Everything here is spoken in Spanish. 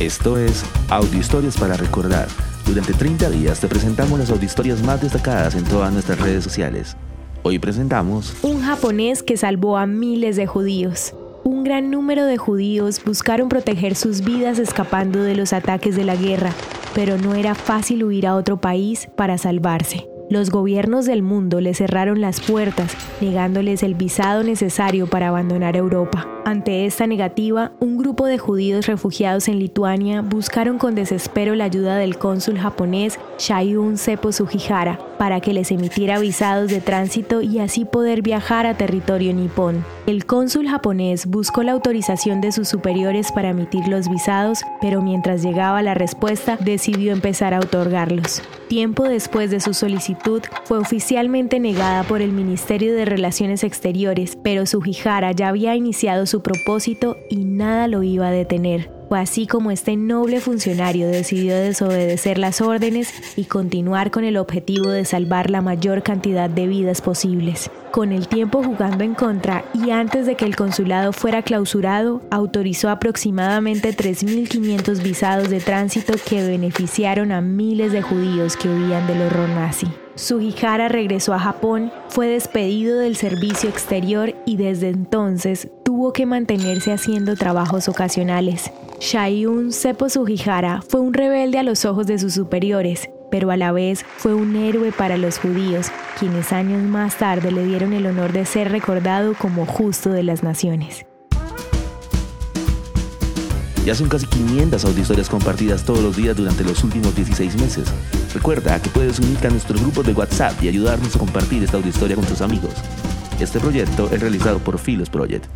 Esto es Audio Historias para Recordar. Durante 30 días te presentamos las audiohistorias más destacadas en todas nuestras redes sociales. Hoy presentamos Un japonés que salvó a miles de judíos. Un gran número de judíos buscaron proteger sus vidas escapando de los ataques de la guerra, pero no era fácil huir a otro país para salvarse. Los gobiernos del mundo le cerraron las puertas, negándoles el visado necesario para abandonar Europa. Ante esta negativa, un grupo de judíos refugiados en Lituania buscaron con desespero la ayuda del cónsul japonés Shayun Seppo Sugihara para que les emitiera visados de tránsito y así poder viajar a territorio nipón. El cónsul japonés buscó la autorización de sus superiores para emitir los visados, pero mientras llegaba la respuesta decidió empezar a otorgarlos. Tiempo después de su solicitud, fue oficialmente negada por el Ministerio de Relaciones Exteriores, pero Sugihara ya había iniciado su propósito y nada lo iba a detener. Fue así como este noble funcionario decidió desobedecer las órdenes y continuar con el objetivo de salvar la mayor cantidad de vidas posibles. Con el tiempo jugando en contra y antes de que el consulado fuera clausurado, autorizó aproximadamente 3.500 visados de tránsito que beneficiaron a miles de judíos que huían del horror nazi. Sugihara regresó a Japón, fue despedido del servicio exterior y desde entonces tuvo que mantenerse haciendo trabajos ocasionales. Shayun Seppo Sugihara fue un rebelde a los ojos de sus superiores, pero a la vez fue un héroe para los judíos, quienes años más tarde le dieron el honor de ser recordado como justo de las naciones. Ya son casi 500 audiohistorias compartidas todos los días durante los últimos 16 meses. Recuerda que puedes unirte a nuestro grupo de WhatsApp y ayudarnos a compartir esta audiohistoria con tus amigos. Este proyecto es realizado por Philos Project.